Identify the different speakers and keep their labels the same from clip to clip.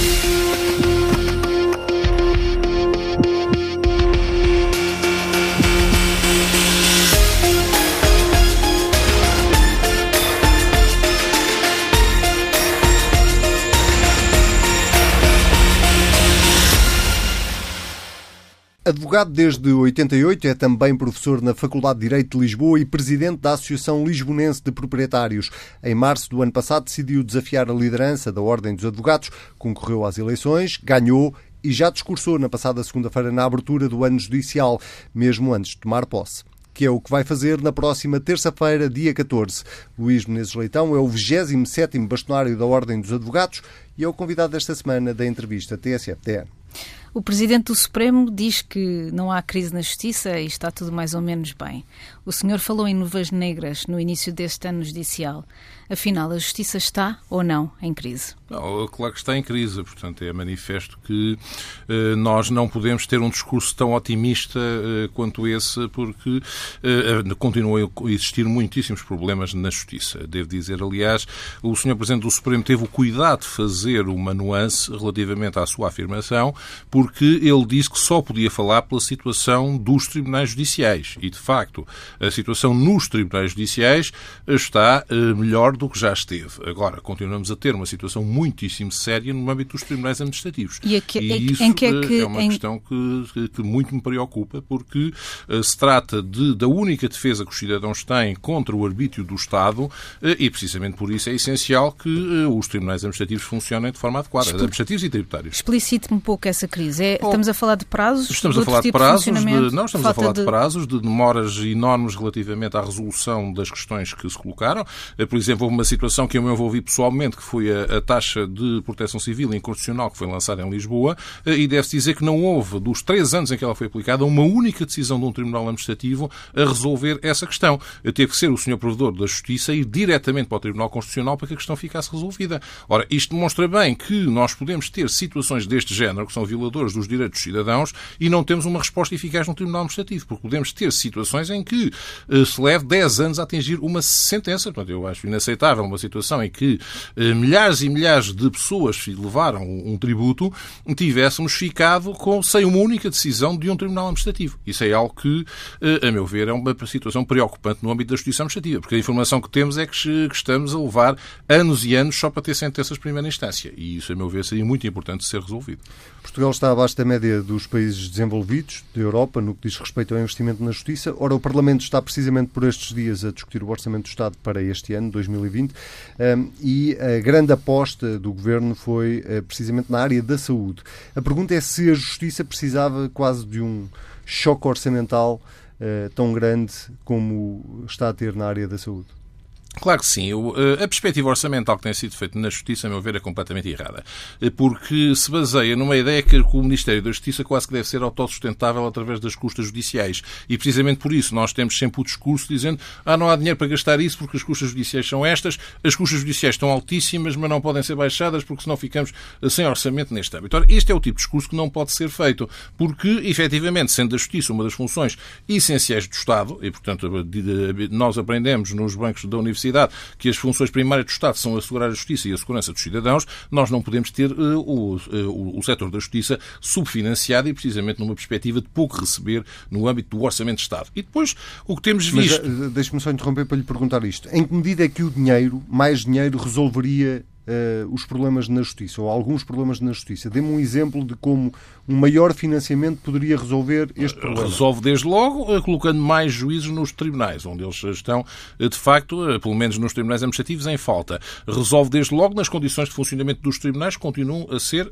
Speaker 1: you Advogado desde 88, é também professor na Faculdade de Direito de Lisboa e presidente da Associação Lisbonense de Proprietários. Em março do ano passado decidiu desafiar a liderança da Ordem dos Advogados, concorreu às eleições, ganhou e já discursou na passada segunda-feira na abertura do ano judicial, mesmo antes de tomar posse que é o que vai fazer na próxima terça-feira, dia 14. Luís Menezes Leitão é o 27º bastonário da Ordem dos Advogados e é o convidado desta semana da entrevista TSF-TN.
Speaker 2: O Presidente do Supremo diz que não há crise na Justiça e está tudo mais ou menos bem. O senhor falou em nuvens negras no início deste ano judicial. Afinal, a Justiça está ou não em crise?
Speaker 3: Não, claro que está em crise. Portanto, é manifesto que eh, nós não podemos ter um discurso tão otimista eh, quanto esse, porque eh, continuam a existir muitíssimos problemas na Justiça. Devo dizer, aliás, o Sr. Presidente do Supremo teve o cuidado de fazer uma nuance relativamente à sua afirmação, porque ele disse que só podia falar pela situação dos tribunais judiciais. E, de facto, a situação nos tribunais judiciais está melhor do que já esteve. Agora, continuamos a ter uma situação muitíssimo séria no âmbito dos tribunais administrativos.
Speaker 2: E, que,
Speaker 3: e isso
Speaker 2: é, que,
Speaker 3: é uma
Speaker 2: em...
Speaker 3: questão que, que, muito me preocupa, porque uh, se trata de, da única defesa que os cidadãos têm contra o arbítrio do Estado e, precisamente por isso, é essencial que os tribunais administrativos funcionem de forma adequada, Expl... administrativos e tributários.
Speaker 2: Explicite-me um pouco essa crise. É, Bom, estamos a falar de prazos?
Speaker 3: Estamos a falar de tipo prazos, de, não, estamos a falar de... de prazos, de demoras enormes relativamente à resolução das questões que se colocaram. Por exemplo, houve uma situação que eu me envolvi pessoalmente, que foi a, taxa de proteção civil inconstitucional que foi lançada em Lisboa, eh, e deve-se dizer que não houve, dos três anos em que ela foi aplicada, uma única decisão de um Tribunal Administrativo a resolver essa questão. Teve que ser o Sr. Provedor da Justiça ir diretamente para o Tribunal Constitucional para que a questão ficasse resolvida. Ora, isto demonstra bem que nós podemos ter situações deste género, que são violadores dos direitos dos cidadãos, e não temos uma resposta eficaz no Tribunal Administrativo, porque podemos ter situações em que uh, se leve 10 anos a atingir uma sentença. Portanto, eu acho inaceitável uma situação em que eh, milhares e milhares de pessoas levaram um tributo, tivéssemos ficado com, sem uma única decisão de um Tribunal Administrativo. Isso é algo que, eh, a meu ver, é uma situação preocupante no âmbito da Justiça Administrativa, porque a informação que temos é que, que estamos a levar anos e anos só para ter sentenças de primeira instância. E isso, a meu ver, seria muito importante ser resolvido.
Speaker 1: Portugal está abaixo da média dos países desenvolvidos da Europa no que diz respeito ao investimento na Justiça. Ora, o Parlamento está precisamente por estes dias a discutir o Orçamento do Estado para este ano, 2020, e a grande aposta do Governo foi eh, precisamente na área da saúde. A pergunta é se a Justiça precisava quase de um choque orçamental eh, tão grande como está a ter na área da saúde.
Speaker 3: Claro que sim. Eh, a perspectiva orçamental que tem sido feita na Justiça, a meu ver, é completamente errada. Eh, porque se baseia numa ideia que o Ministério da Justiça quase que deve ser autossustentável através das custas judiciais. E precisamente por isso nós temos sempre o discurso dizendo ah, não há dinheiro para gastar isso porque as custas judiciais são estas, as custas judiciais estão altíssimas, mas não podem ser baixadas porque senão ficamos eh, sem orçamento neste âmbito. Ora, este é o tipo de discurso que não pode ser feito, porque, efetivamente, sendo a Justiça uma das funções essenciais do Estado, e, portanto, nós aprendemos nos bancos da Universidade universidade que as funções primárias do Estado são assegurar a justiça e a segurança dos cidadãos, nós não podemos ter uh, o, uh, o setor da justiça subfinanciado e precisamente numa perspectiva de pouco receber no âmbito do orçamento de Estado. E depois, o que temos visto...
Speaker 1: Mas deixe-me só interromper para lhe perguntar isto. Em que medida é que o dinheiro, mais dinheiro, resolveria uh, os problemas na justiça, ou alguns problemas na justiça. Dê-me um exemplo de como um maior financiamento poderia resolver este problema.
Speaker 3: Resolve desde logo uh, colocando mais juízes nos tribunais, onde eles estão, uh, de facto, pelo menos nos tribunais administrativos, em falta. Resolve desde logo nas condições de funcionamento dos tribunais que continuam a ser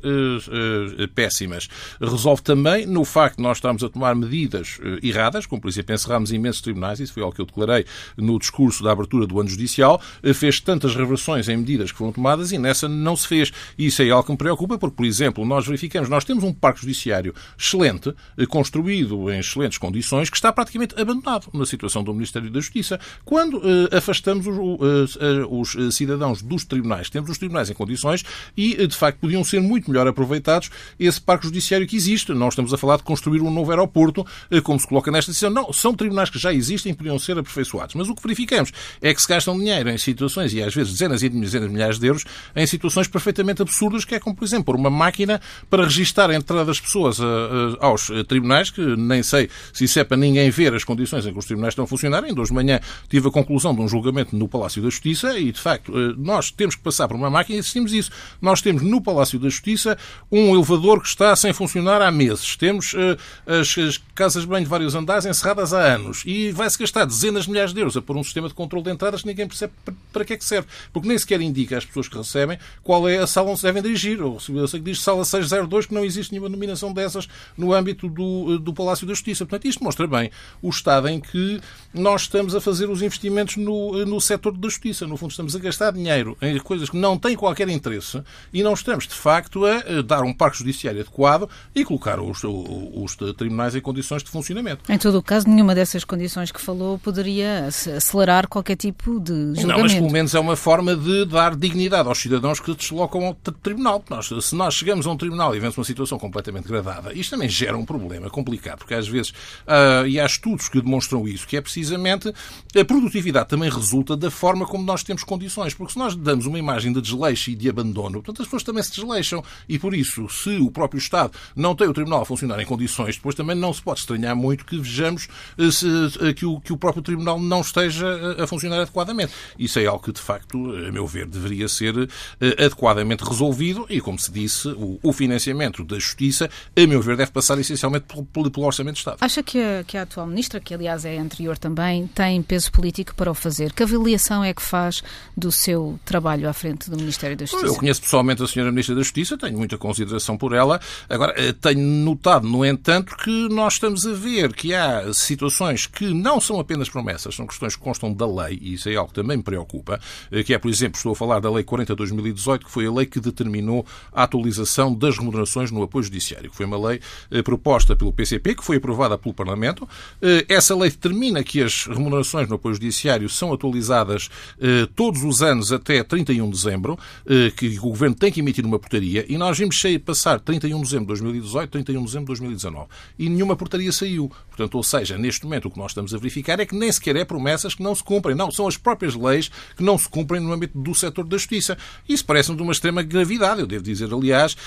Speaker 3: péssimas. Resolve também no facto de nós estarmos a tomar medidas erradas, como por exemplo encerramos imensos tribunais, isso foi algo que eu declarei no discurso da abertura do ano judicial, fez tantas reversões em medidas que foram tomadas e nessa não se fez. Isso é algo que me preocupa, porque, por exemplo, nós verificamos, nós temos um parque judiciário excelente, eh, construído em excelentes condições, que está praticamente abandonado na situação do Ministério da Justiça. Quando uh, afastamos os, uh, os, cidadãos dos tribunais, temos os tribunais em condições e, de facto, podiam ser muito melhor aproveitados esse parque judiciário que existe. Não estamos a falar de construir um novo aeroporto, como se coloca nesta decisão. Não, são tribunais que já existem e podiam ser aperfeiçoados. Mas o que verificamos é que se gastam dinheiro em situações, e às vezes dezenas e dezenas de milhares de euros, em situações perfeitamente absurdas, que é como, por exemplo, uma máquina para registar a entrada das pessoas aos tribunais, que nem sei se isso é para ninguém ver as condições em que os tribunais estão a funcionar. Em dois de manhã tive a conclusão de um julgamento no Palácio da Justiça e, de facto, nós temos que passar por uma máquina e assistimos isso. Nós temos no Palácio da Justiça um elevador que está sem funcionar há meses. Temos as, as casas de banho de vários andares encerradas há anos e vai-se gastar dezenas de milhares de euros a pôr um sistema de controle de entradas que ninguém percebe para que é que serve. Porque nem sequer indica às pessoas que recebem qual é a sala onde se devem dirigir. Ou se diz sala 602, que não existe nenhuma nominação dessas no âmbito do, do Palácio da Justiça. Portanto, isto mostra bem o estado em que nós estamos a fazer os investimentos no, no setor da justiça. No fundo, estamos a gastar dinheiro em coisas que não têm qualquer interesse e não estamos, de facto, a dar um parque judiciário adequado e colocar os, os tribunais em condições de funcionamento.
Speaker 2: Em todo o caso, nenhuma dessas condições que falou poderia acelerar qualquer tipo de julgamento.
Speaker 3: Não, mas pelo menos é uma forma de dar dignidade aos cidadãos que se deslocam ao tribunal. Nós, se nós chegamos a um tribunal e vemos uma situação completamente degradada, isto também gera um problema complicado, porque às vezes, uh, e há estudos que demonstram isso, que é precisamente a produtividade também resulta da forma como nós temos condições, porque se nós damos uma imagem de desleixo e de abandono, portanto as pessoas também se desleixam e por isso, se o próprio Estado não tem o tribunal a funcionar em condições, depois também não se pode estranhar muito que vejamos uh, se, uh, que, o, que o próprio tribunal não esteja a funcionar adequadamente. Isso é algo que, de facto, a meu ver, deveria ser adequadamente resolvido e, como se disse, o financiamento da justiça, a meu ver, deve passar essencialmente pelo, pelo Orçamento de Estado.
Speaker 2: Acha que a, que a atual Ministra, que aliás é anterior também, tem peso político para o fazer? Que avaliação é que faz do seu trabalho à frente do Ministério da Justiça?
Speaker 3: Eu conheço pessoalmente a Senhora Ministra da Justiça, tenho muita consideração por ela. Agora, eh, tenho notado, no entanto, que nós estamos a ver que há situações que não são apenas promessas, são questões que constam da lei, e isso é algo que também me preocupa, eh, que é, por exemplo, estou a falar da Lei 40 de 2018, que foi a lei que determinou a atualização das remunerações no apoio judiciário, que foi uma lei eh, proposta pelo PCP, que foi aprovada pelo Parlamento. Eh, essa lei determina que as remunerações no apoio judiciário são atualizadas eh, todos os anos até 31 de dezembro, que o Governo tem que emitir uma portaria, e nós vimos passar 31 de dezembro de 2018, 31 de dezembro de 2019, e nenhuma portaria saiu. Portanto, ou seja, neste momento o que nós estamos a verificar é que nem sequer é promessas que não se cumprem. Não, são as próprias leis que não se cumprem no âmbito do setor da justiça. Isso parece-me de uma extrema gravidade. Eu devo dizer, aliás,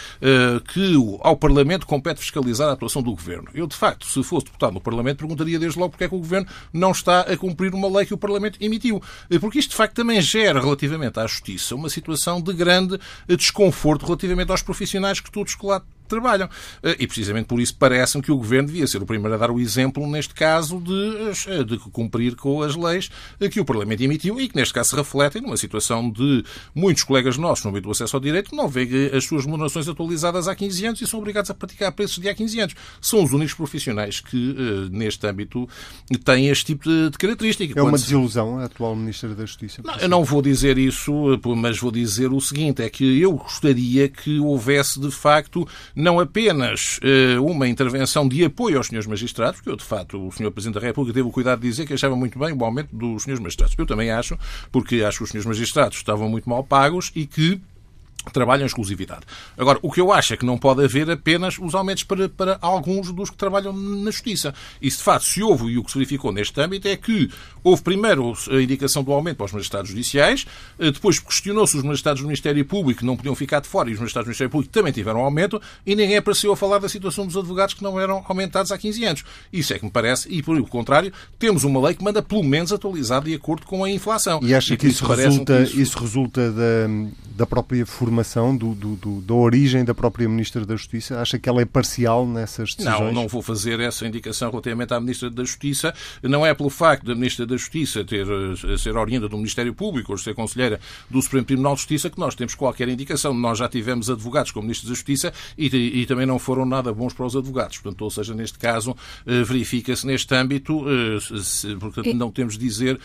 Speaker 3: que ao Parlamento compete fiscalizar a atuação do Governo. Eu, de facto, se fosse deputado no Parlamento, perguntaria desde logo porque é que o Governo não está a cumprir uma lei que o Parlamento emitiu. Porque isto, de facto, também gera, relativamente à Justiça, uma situação de grande desconforto relativamente aos profissionais que todos lá trabalham. Eh, e precisamente por isso parece-me que o Governo devia ser o primeiro a dar o exemplo, neste caso, de, eh, de cumprir com as leis eh, que o Parlamento emitiu e que, neste caso, se refletem numa situação de muitos colegas nossos no âmbito do acesso ao direito que não veem as suas remunerações atualizadas há 15 anos e são obrigados a praticar preços de há 15 anos. São os únicos profissionais que, neste âmbito, têm este tipo de, de característica.
Speaker 1: É uma desilusão a atual Ministra da Justiça?
Speaker 3: Não, eu não vou dizer isso, mas vou dizer o seguinte, é que eu gostaria que houvesse, de facto, não apenas uh, uma intervenção de apoio aos senhores magistrados, porque eu, de facto, o senhor Presidente da República teve o cuidado de dizer que achava muito bem o aumento dos senhores magistrados. Eu também acho, porque acho que os senhores magistrados estavam muito mal pagos e que trabalham em exclusividade. Agora, o que eu acho é que não pode haver apenas os aumentos para, para alguns dos que trabalham na Justiça. E, de facto, se houve, e o que se verificou neste âmbito, é que houve primeiro a indicação do aumento para os magistrados judiciais, eh, depois questionou-se os magistrados do Ministério Público que não podiam ficar de fora e os magistrados do Ministério Público também tiveram aumento e ninguém apareceu a falar da situação dos advogados que não eram aumentados há 15 anos. Isso é que me parece, e por o contrário, temos uma lei que manda pelo menos atualizada de acordo com a inflação.
Speaker 1: E acha e que, isso resulta, isso... isso resulta da, da própria formação informação do, do, do, da origem da própria Ministra da Justiça? Acha que ela é parcial nessas decisões?
Speaker 3: Não, não vou fazer essa indicação relativamente à Ministra da Justiça. Não é pelo facto da Ministra da Justiça ter, eh, ser oriunda do Ministério Público ou ser conselheira do Supremo Tribunal de Justiça que nós temos qualquer indicação. Nós já tivemos advogados como Ministros da Justiça e, e, também não foram nada bons para os advogados. Portanto, ou seja, neste caso, eh, verifica-se neste âmbito, eh, portanto, não temos de dizer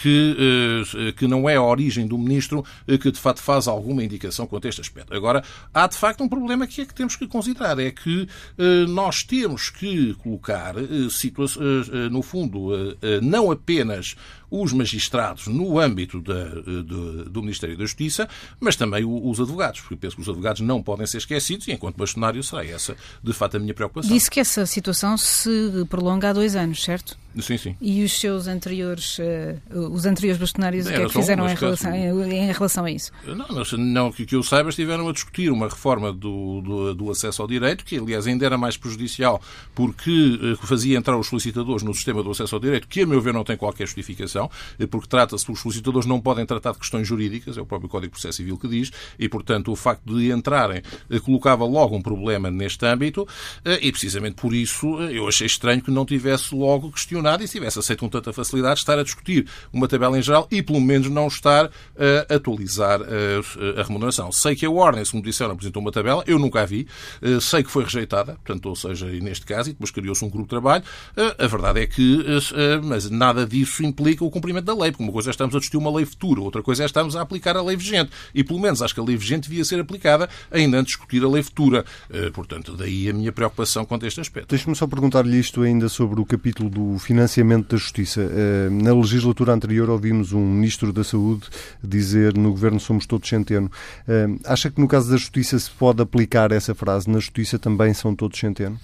Speaker 3: que, que não é a origem do Ministro que de facto faz alguma indicação quanto a este aspecto. Agora, há de facto um problema que é que temos que considerar, é que eh, nós temos que colocar, eh, eh, no fundo, não apenas os magistrados no âmbito da, de, do Ministério da Justiça, mas também os advogados, porque penso que os advogados não podem ser esquecidos e, enquanto bastonário, será essa, de fato, a minha preocupação.
Speaker 2: Disse que essa situação se prolonga há dois anos, certo?
Speaker 3: Sim, sim.
Speaker 2: E os seus anteriores, uh, os anteriores bastonários, o que é que fizeram em relação, em relação, a isso?
Speaker 3: Não, mas não que, que eu saiba, estiveram a discutir uma reforma do, do, do, acesso ao direito, que aliás ainda era mais prejudicial porque uh, fazia entrar os solicitadores no sistema do acesso ao direito, que a meu ver não tem qualquer justificação, uh, porque trata-se, os solicitadores não podem tratar de questões jurídicas, é o próprio Código de Processo Civil que diz, e portanto o facto de entrarem colocava logo um problema neste âmbito, e precisamente por isso eu achei estranho que não tivesse logo questionado e se tivesse aceito com tanta facilidade estar a discutir uma tabela em geral e, pelo menos, não estar a atualizar a remuneração. Sei que a Warner, como disseram, apresentou uma tabela, eu nunca a vi, sei que foi rejeitada, portanto, ou seja, neste caso, e depois criou-se um grupo de trabalho. A verdade é que, mas nada disso implica o cumprimento da lei, porque uma coisa é estamos a discutir uma lei futura, outra coisa é estamos a aplicar a lei vigente. E, pelo menos, acho que a lei vigente devia ser aplicada ainda antes de discutir a lei futura. Portanto, daí a minha preocupação quanto a este aspecto.
Speaker 1: Deixe-me só perguntar-lhe isto ainda sobre o capítulo do financiamento da Justiça. Eh, na legislatura anterior ouvimos um Ministro da Saúde dizer no Governo somos todos centeno. Eh, acha que no caso da Justiça se pode aplicar essa frase? Na Justiça também são todos centeno?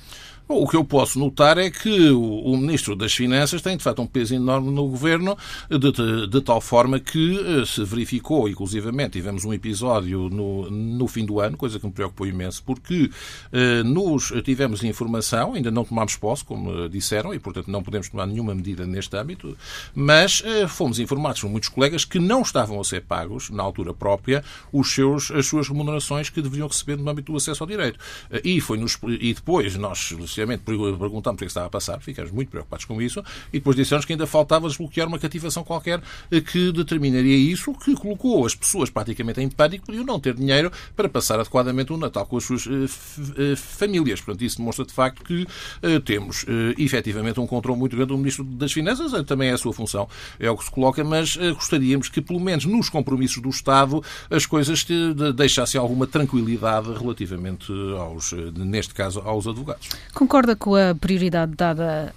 Speaker 3: O que eu posso notar é que o, Ministro das Finanças tem, de facto, um peso enorme no Governo, de, de, de tal forma que eh, se verificou, inclusivamente, tivemos um episódio no, no fim do ano, coisa que me preocupou imenso, porque eh, nos tivemos informação, ainda não tomámos posse, como disseram, e, portanto, não podemos tomar nenhuma medida neste âmbito, mas eh, fomos informados por muitos colegas que não estavam a ser pagos, na altura própria, os seus, as suas remunerações que deveriam receber no âmbito do acesso ao direito. Eh, e, foi nos, e depois nós precisamente perguntámos o que é estava a passar, ficámos muito preocupados com isso, e depois dissemos que ainda faltava desbloquear uma cativação qualquer eh, que determinaria isso, que colocou as pessoas praticamente em pânico, podiam não ter dinheiro para passar adequadamente o Natal com as suas uh, famílias. Portanto, isso demonstra de facto que temos efetivamente um controle muito grande do Ministro das Finanças, também é a sua função, é o que se coloca, mas gostaríamos que, pelo menos nos compromissos do Estado, as coisas deixassem alguma tranquilidade relativamente aos, neste caso, aos advogados.
Speaker 2: Concorda com a prioridade dada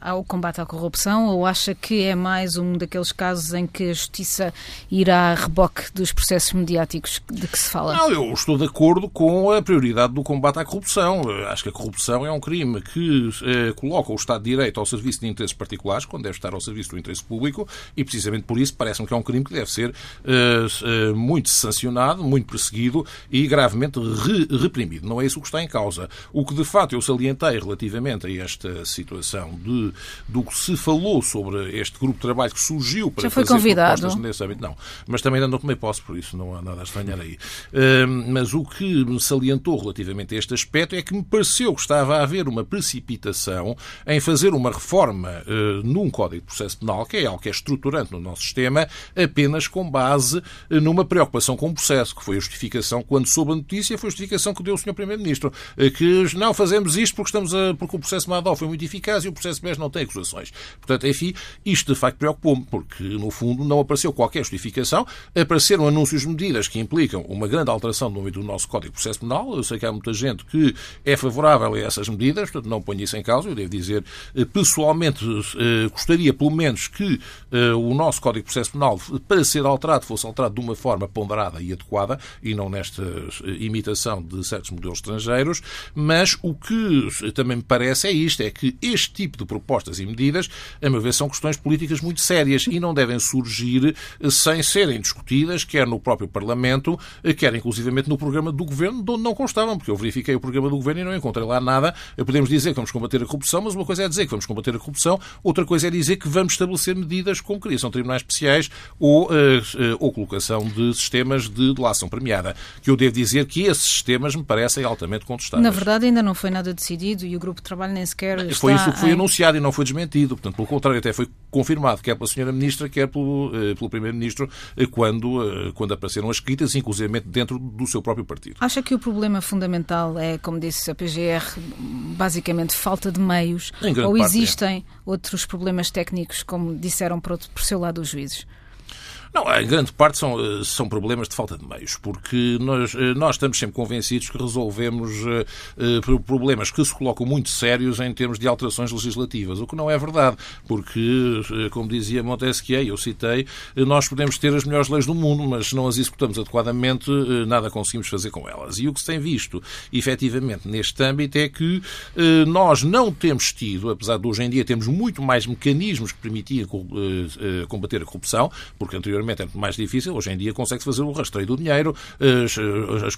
Speaker 2: ao combate à corrupção ou acha que é mais um daqueles casos em que a justiça irá a reboque dos processos mediáticos de que se fala?
Speaker 3: Não, eu estou de acordo com a prioridade do combate à corrupção. Acho que a corrupção é um crime que eh, coloca o Estado de Direito ao serviço de interesses particulares, quando deve estar ao serviço do interesse público, e precisamente por isso parece-me que é um crime que deve ser eh, eh, muito sancionado, muito perseguido e gravemente re reprimido. Não é isso que está em causa. O que de facto eu salientei relativamente a esta situação de, do que se falou sobre este grupo de trabalho que surgiu para
Speaker 2: Já foi
Speaker 3: fazer
Speaker 2: convidado.
Speaker 3: propostas. Não, mas também ainda não tomei posse, por isso não há nada a estranhar aí. Uh, mas o que me salientou relativamente a este aspecto é que me pareceu que estava a haver uma precipitação em fazer uma reforma uh, num Código de Processo Penal, que é algo que é estruturante no nosso sistema, apenas com base uh, numa preocupação com o processo, que foi a justificação, quando soube a notícia, foi a justificação que deu o Sr. Primeiro-Ministro, uh, que não fazemos isto porque estamos a, porque o processo Madó foi muito eficaz e o processo BES não tem acusações. Portanto, enfim, isto de facto preocupou-me, porque no fundo não apareceu qualquer justificação, apareceram anúncios de medidas que implicam uma grande alteração âmbito do nosso Código de Processo Penal. Eu sei que há muita gente que é favorável a essas medidas, portanto não ponho isso em causa. Eu devo dizer, eh, pessoalmente, eh, gostaria pelo menos que eh, o nosso Código de Processo Penal, para ser alterado, fosse alterado de uma forma ponderada e adequada e não nesta imitação de certos modelos estrangeiros, mas o que também me parece é isto, é que este tipo de propostas e medidas, a meu ver, são questões políticas muito sérias e não devem surgir sem serem discutidas, quer no próprio Parlamento, quer inclusivamente no programa do Governo, de onde não constavam, porque eu verifiquei o programa do Governo e não encontrei lá nada. Podemos dizer que vamos combater a corrupção, mas uma coisa é dizer que vamos combater a corrupção, outra coisa é dizer que vamos estabelecer medidas como criação de tribunais especiais ou, uh, uh, ou colocação de sistemas de delação premiada, que eu devo dizer que esses sistemas me parecem altamente contestáveis.
Speaker 2: Na verdade, ainda não foi nada decidido e o grupo de trabalho nem sequer
Speaker 3: Foi isso que foi
Speaker 2: em...
Speaker 3: anunciado e não foi desmentido. Portanto, pelo contrário, até foi confirmado, quer pela senhora Ministra, quer pelo, eh, pelo Primeiro-Ministro, eh, quando, eh, quando apareceram as críticas, inclusive dentro do seu próprio partido.
Speaker 2: Acha que o problema fundamental é, como disse a PGR, basicamente falta de meios? Ou
Speaker 3: parte,
Speaker 2: existem é. outros problemas técnicos, como disseram por, outro, por seu lado os juízes?
Speaker 3: Não, a grande parte são, eh, são problemas de falta de meios, porque nós, eh, nós estamos sempre convencidos que resolvemos uh, problemas que se colocam muito sérios em termos de alterações legislativas, o que não é verdade, porque, como dizia Montesquieu, eu citei, nós podemos ter as melhores leis do mundo, mas se não as executamos adequadamente, nada conseguimos fazer com elas. E o que se tem visto, efetivamente, neste âmbito é que nós não temos tido, apesar de hoje em dia termos muito mais mecanismos que permitiam combater a corrupção, porque anteriormente era mais difícil, hoje em dia consegue-se fazer o rastreio do dinheiro, as, as,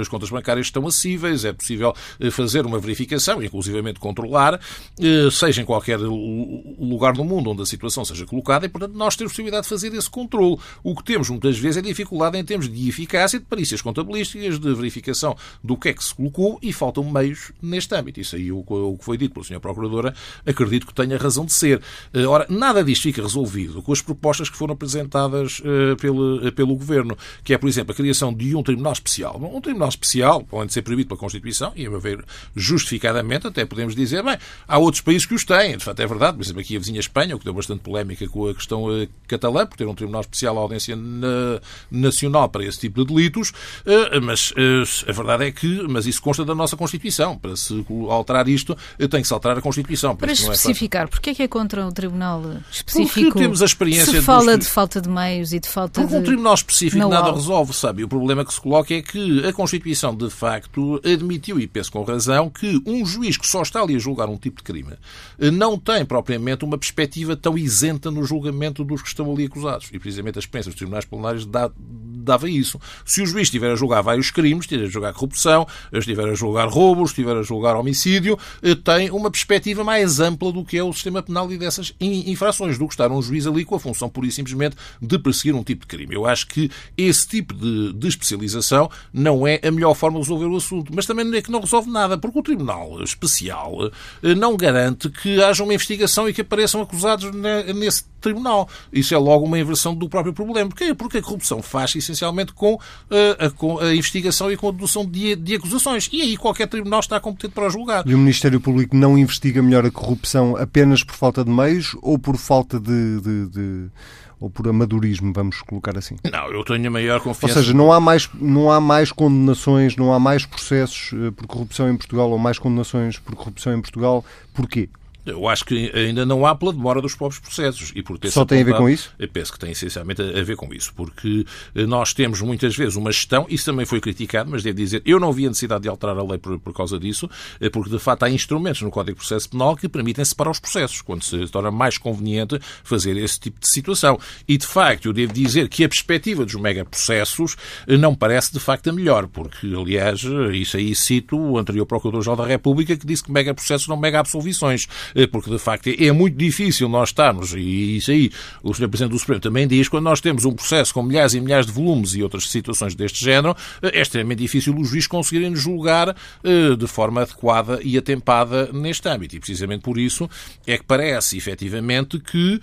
Speaker 3: as, contas bancárias estão acessíveis, é possível eh, fazer uma verificação, inclusivamente controlar, eh, seja em qualquer lugar do mundo onde a situação seja colocada, e portanto nós temos possibilidade de fazer esse controle. O que temos muitas vezes é dificuldade em termos de eficácia, de perícias contabilísticas, de verificação do que é que se colocou e faltam meios neste âmbito. Isso aí, o, que foi dito pela Sra. Procuradora, acredito que tenha razão de ser. Eh, ora, nada disto fica resolvido com as propostas que foram apresentadas uh, pelo, uh, pelo Governo, que é, por exemplo, a criação de um Tribunal Especial. Um Tribunal Especial, pode ser proibido pela Constituição, e a meu ver, justificadamente, até podemos dizer, bem, há outros países que os têm, de facto é verdade, por exemplo, aqui a vizinha Espanha, o que deu bastante polémica com a questão uh, catalã, por ter um Tribunal Especial à audiência na, nacional para esse tipo de delitos, mas a verdade é que, mas isso consta da nossa Constituição, para se alterar isto, tem que se alterar a Constituição.
Speaker 2: Para é especificar, é porquê é que é contra o Tribunal Específico?
Speaker 3: Porque temos a experiência...
Speaker 2: Se fala de falta de meios e de falta
Speaker 3: Porque
Speaker 2: de...
Speaker 3: um tribunal específico nada resolve, sabe? O problema que se coloca é que a Constituição, de facto, admitiu, e penso com razão, que um juiz que só está ali a julgar um tipo de crime eh, não tem propriamente uma perspectiva tão isenta no julgamento dos que estão ali acusados. E precisamente a experiência dos tribunais plenários dá, dava isso. Se o juiz estiver a julgar vários crimes, estiver a julgar corrupção, estiver a julgar roubos, estiver a julgar homicídio, eh, tem uma perspectiva mais ampla do que é o sistema penal e dessas infrações, do que estar um juiz ali com a função pura e simplesmente de perseguir um tipo de crime. Eu acho que esse tipo de, de especialização não é a melhor forma de resolver o assunto, mas também não é que não resolve nada, porque o Tribunal Especial eh, não garante que haja uma investigação e que apareçam acusados nesse tribunal. Isso é logo uma inversão do próprio problema. Porquê? Porque a corrupção faz essencialmente com a, eh, a, com a investigação e com a dedução de, de, acusações. E aí qualquer tribunal está competente para julgar.
Speaker 1: E o Ministério Público não investiga melhor a corrupção apenas por falta de meios ou por falta de, de, de ou por amadorismo, vamos colocar assim?
Speaker 3: Não, eu tenho a maior confiança.
Speaker 1: Ou seja, não há mais, não há mais condenações, não há mais processos eh, por corrupção em Portugal ou mais condenações por corrupção em Portugal. Porquê?
Speaker 3: Eu acho que ainda não há pela demora dos próprios processos. E por ter
Speaker 1: Só tem a ver com isso?
Speaker 3: Eu penso que tem essencialmente a ver com isso, porque eh, nós temos muitas vezes uma gestão, isso também foi criticado, mas devo dizer, eu não vi a necessidade de alterar a lei por, por causa disso, eh, porque de facto há instrumentos no Código de Processo Penal que permitem separar os processos, quando se torna mais conveniente fazer esse tipo de situação. E de facto, eu devo dizer que a perspectiva dos megaprocessos eh, não parece de facto a melhor, porque aliás, isso aí cito o anterior Procurador-Geral da República que disse que megaprocessos não mega absolvições. Eh, porque de facto é muito difícil nós estarmos, e isso aí o Sr. Presidente do Supremo também diz, quando nós temos um processo com milhares e milhares de volumes e outras situações deste género, eh, é extremamente difícil os juízes conseguirem julgar eh, de forma adequada e atempada neste âmbito. E precisamente por isso é que parece, efetivamente, que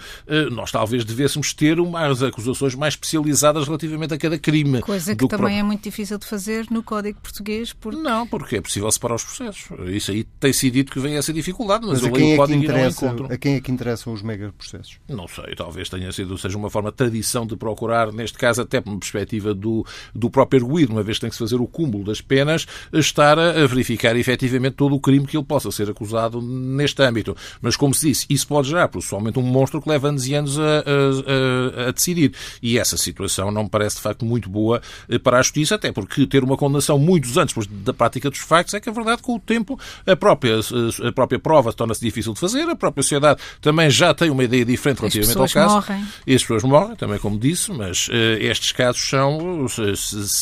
Speaker 3: nós talvez devêssemos ter umas acusações mais especializadas relativamente a cada crime.
Speaker 2: Coisa que também é muito difícil de fazer no Código Português. Porque...
Speaker 3: Não, porque é possível separar os processos. Isso aí tem sido dito que vem essa dificuldade,
Speaker 1: mas, mas a quem, é que interessa, a quem é que interessam os megaprocessos?
Speaker 3: Não sei, talvez tenha sido, seja uma forma de tradição de procurar, neste caso até por uma perspectiva do, do próprio arguído, uma vez que tem que se fazer o cúmulo das penas, estar a verificar efetivamente todo o crime que ele possa ser acusado neste âmbito. Mas, como se disse, isso pode gerar, pessoalmente, um monstro que leva anos e anos a, a, a, a decidir. E essa situação não me parece, de facto, muito boa eh, para a justiça, até porque ter uma condenação muitos anos depois da prática dos factos é que, a verdade, com o tempo, a própria, a própria prova torna-se difícil de fazer, a própria sociedade também já tem uma ideia diferente relativamente ao caso.
Speaker 2: Morrem.
Speaker 3: E as pessoas morrem, também como disse, mas uh, estes casos são,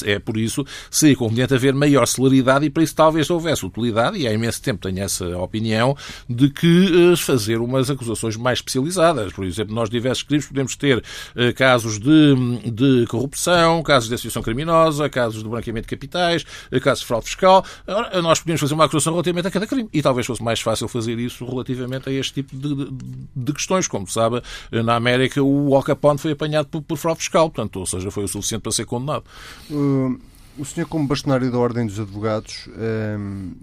Speaker 3: é por isso, seria conveniente haver maior celeridade e para isso talvez houvesse utilidade, e há imenso tempo tenho essa opinião, de que uh, fazer umas acusações mais especializadas. Por exemplo, nós diversos crimes podemos ter uh, casos de, de corrupção, casos de associação criminosa, casos de branqueamento de capitais, casos de fraude fiscal. Nós podemos fazer uma acusação relativamente a cada crime e talvez fosse mais fácil fazer isso relativamente a este tipo de, de, de questões. Como sabe, na América o Al Capone foi apanhado por, por fraude fiscal, portanto, ou seja, foi o suficiente para ser condenado.
Speaker 1: Uh, o senhor, como bastonário da Ordem dos Advogados, uh,